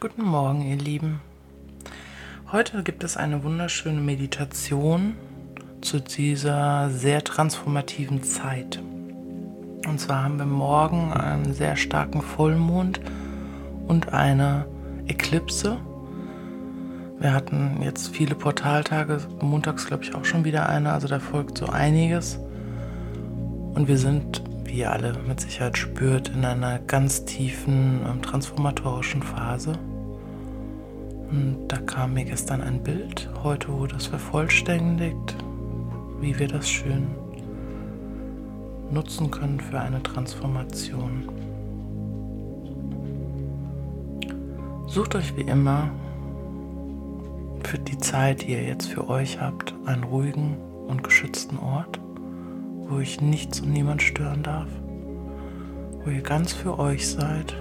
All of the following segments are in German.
Guten Morgen, ihr Lieben. Heute gibt es eine wunderschöne Meditation zu dieser sehr transformativen Zeit. Und zwar haben wir morgen einen sehr starken Vollmond und eine Eklipse. Wir hatten jetzt viele Portaltage, montags glaube ich auch schon wieder eine, also da folgt so einiges. Und wir sind, wie ihr alle mit Sicherheit spürt, in einer ganz tiefen ähm, transformatorischen Phase. Und da kam mir gestern ein Bild, heute wurde es vervollständigt, wie wir das schön nutzen können für eine Transformation. Sucht euch wie immer für die Zeit, die ihr jetzt für euch habt, einen ruhigen und geschützten Ort, wo euch nichts und niemand stören darf, wo ihr ganz für euch seid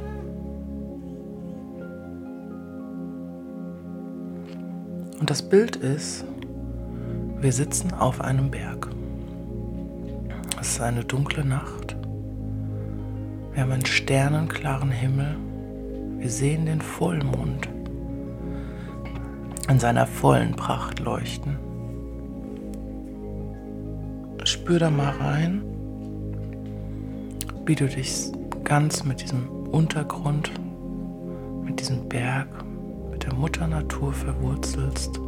Und das Bild ist, wir sitzen auf einem Berg. Es ist eine dunkle Nacht. Wir haben einen sternenklaren Himmel. Wir sehen den Vollmond in seiner vollen Pracht leuchten. Spür da mal rein, wie du dich ganz mit diesem Untergrund, mit diesem Berg der Mutter Natur verwurzelst,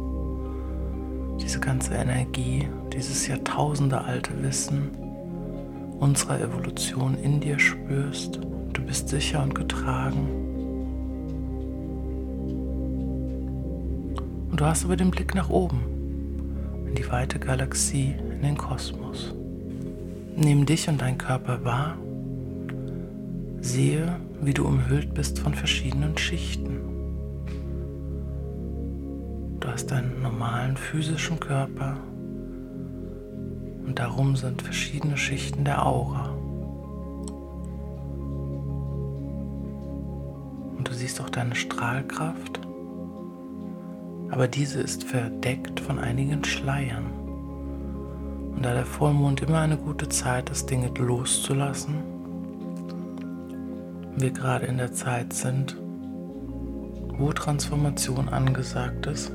diese ganze Energie, dieses jahrtausendealte Wissen unserer Evolution in dir spürst. Du bist sicher und getragen. Und du hast aber den Blick nach oben, in die weite Galaxie, in den Kosmos. Nimm dich und dein Körper wahr. Sehe, wie du umhüllt bist von verschiedenen Schichten. Hast einen normalen physischen Körper und darum sind verschiedene Schichten der Aura. Und du siehst auch deine Strahlkraft, aber diese ist verdeckt von einigen Schleiern. Und da der Vollmond immer eine gute Zeit ist, Dinge loszulassen, wir gerade in der Zeit sind, wo Transformation angesagt ist,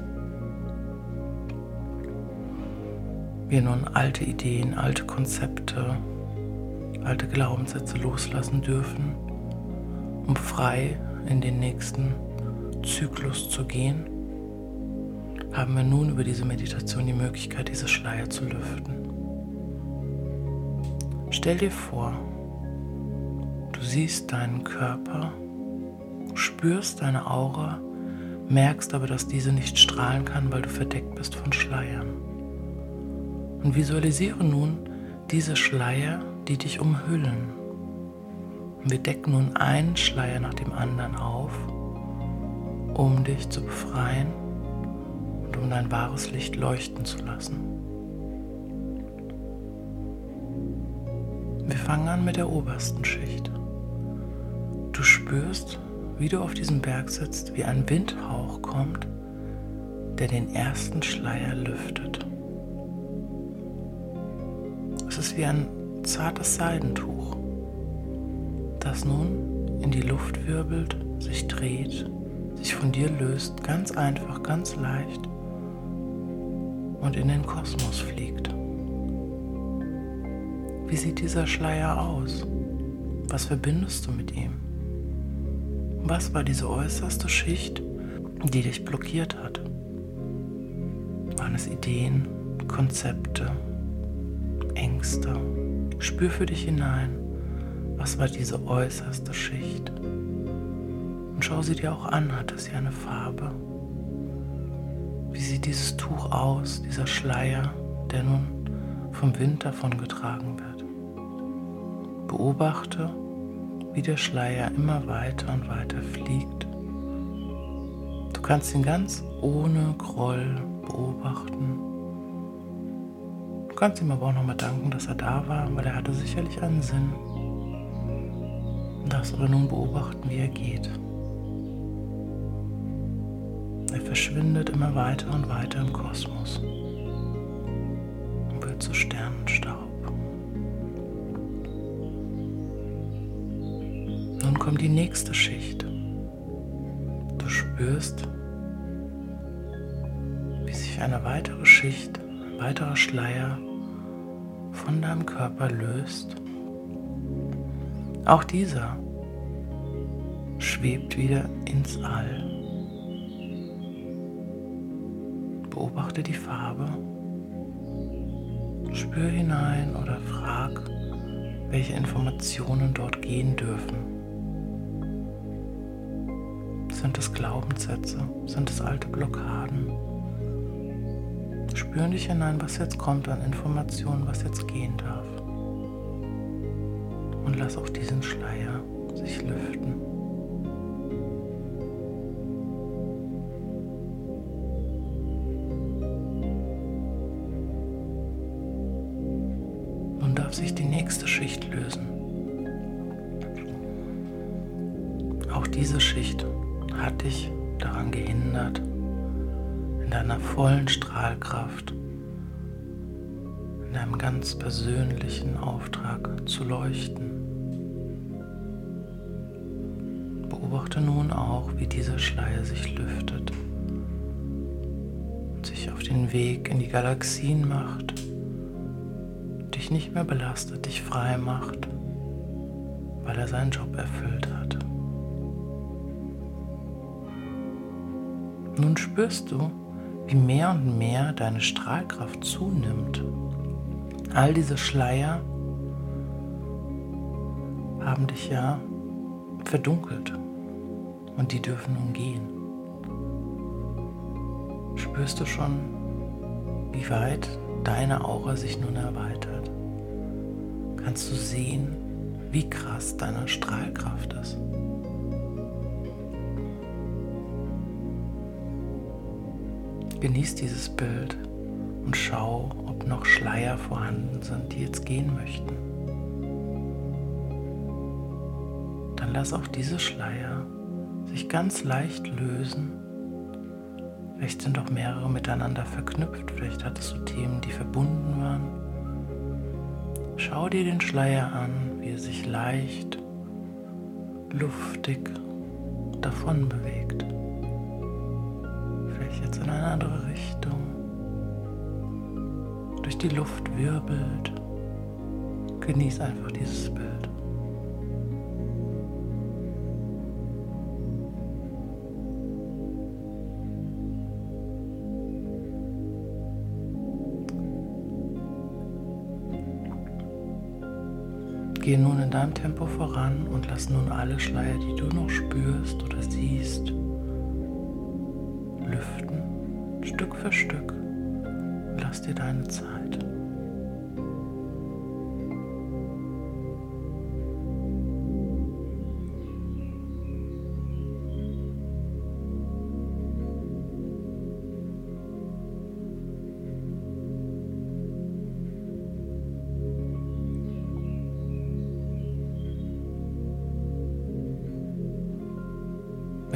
wir nun alte Ideen, alte Konzepte, alte Glaubenssätze loslassen dürfen, um frei in den nächsten Zyklus zu gehen, haben wir nun über diese Meditation die Möglichkeit, diese Schleier zu lüften. Stell dir vor, du siehst deinen Körper, spürst deine Aura, merkst aber, dass diese nicht strahlen kann, weil du verdeckt bist von Schleiern. Und visualisiere nun diese Schleier, die dich umhüllen. Wir decken nun einen Schleier nach dem anderen auf, um dich zu befreien und um dein wahres Licht leuchten zu lassen. Wir fangen an mit der obersten Schicht. Du spürst, wie du auf diesem Berg sitzt, wie ein Windhauch kommt, der den ersten Schleier lüftet. Es ist wie ein zartes Seidentuch, das nun in die Luft wirbelt, sich dreht, sich von dir löst, ganz einfach, ganz leicht und in den Kosmos fliegt. Wie sieht dieser Schleier aus? Was verbindest du mit ihm? Was war diese äußerste Schicht, die dich blockiert hat? Waren es Ideen, Konzepte, Ängste. Spür für dich hinein, was war diese äußerste Schicht. Und schau sie dir auch an, hat es hier eine Farbe? Wie sieht dieses Tuch aus, dieser Schleier, der nun vom Wind davongetragen wird? Beobachte, wie der Schleier immer weiter und weiter fliegt. Du kannst ihn ganz ohne Groll beobachten kannst ihm aber auch nochmal danken, dass er da war, weil er hatte sicherlich einen Sinn. Du darfst aber nun beobachten, wie er geht. Er verschwindet immer weiter und weiter im Kosmos und wird zu Sternenstaub. Nun kommt die nächste Schicht. Du du spürst, wie sich eine weitere Schicht, ein weiterer Schleier von deinem Körper löst. Auch dieser schwebt wieder ins All. Beobachte die Farbe, spür hinein oder frag, welche Informationen dort gehen dürfen. Sind es Glaubenssätze? Sind es alte Blockaden? Spür dich hinein, was jetzt kommt an Informationen, was jetzt gehen darf. Und lass auch diesen Schleier sich lüften. Nun darf sich die nächste Schicht lösen. Auch diese Schicht hat dich daran gehindert, in deiner vollen Strahlkraft, in deinem ganz persönlichen Auftrag zu leuchten. Beobachte nun auch, wie dieser Schleier sich lüftet und sich auf den Weg in die Galaxien macht, dich nicht mehr belastet, dich frei macht, weil er seinen Job erfüllt hat. Nun spürst du, wie mehr und mehr deine Strahlkraft zunimmt. All diese Schleier haben dich ja verdunkelt und die dürfen nun gehen. Spürst du schon, wie weit deine Aura sich nun erweitert? Kannst du sehen, wie krass deine Strahlkraft ist? Genieß dieses Bild und schau, ob noch Schleier vorhanden sind, die jetzt gehen möchten. Dann lass auch diese Schleier sich ganz leicht lösen. Vielleicht sind auch mehrere miteinander verknüpft, vielleicht hattest du Themen, die verbunden waren. Schau dir den Schleier an, wie er sich leicht, luftig davon bewegt jetzt in eine andere Richtung durch die Luft wirbelt. Genieß einfach dieses Bild. Gehe nun in deinem Tempo voran und lass nun alle Schleier, die du noch spürst oder siehst, lüften, Stück für Stück. Lass dir deine Zeit.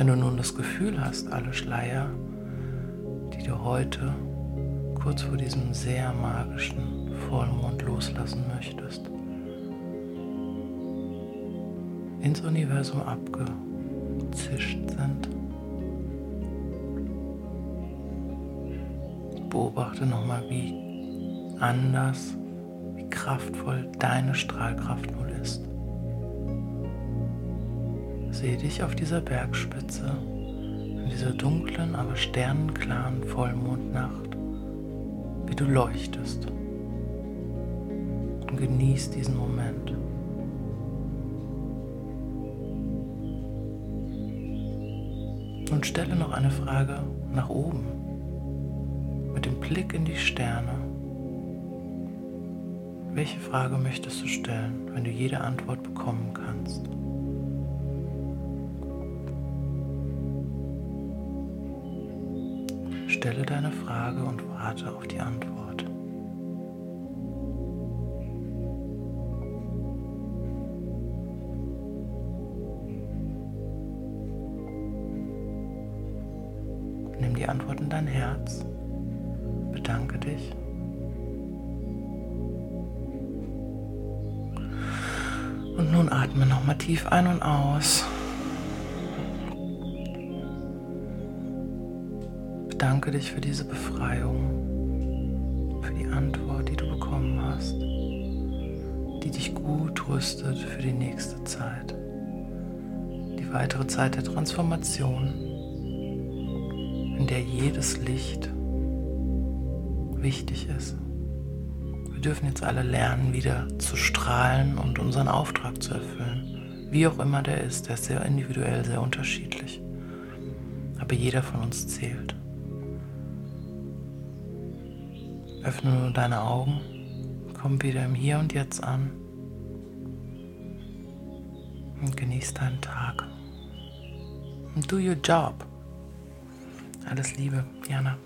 Wenn du nun das Gefühl hast, alle Schleier, die du heute kurz vor diesem sehr magischen Vollmond loslassen möchtest, ins Universum abgezischt sind, beobachte nochmal, wie anders, wie kraftvoll deine Strahlkraft Sehe dich auf dieser Bergspitze, in dieser dunklen, aber sternenklaren Vollmondnacht, wie du leuchtest. Und genieß diesen Moment. Und stelle noch eine Frage nach oben, mit dem Blick in die Sterne. Welche Frage möchtest du stellen, wenn du jede Antwort bekommen kannst? Stelle deine Frage und warte auf die Antwort. Nimm die Antwort in dein Herz, bedanke dich. Und nun atme nochmal tief ein und aus. Bedanke dich für diese Befreiung, für die Antwort, die du bekommen hast, die dich gut rüstet für die nächste Zeit, die weitere Zeit der Transformation, in der jedes Licht wichtig ist. Wir dürfen jetzt alle lernen, wieder zu strahlen und unseren Auftrag zu erfüllen. Wie auch immer der ist, der ist sehr individuell, sehr unterschiedlich. Aber jeder von uns zählt. Öffne nur deine Augen, komm wieder im Hier und Jetzt an und genieß deinen Tag. Do your job. Alles Liebe, Jana.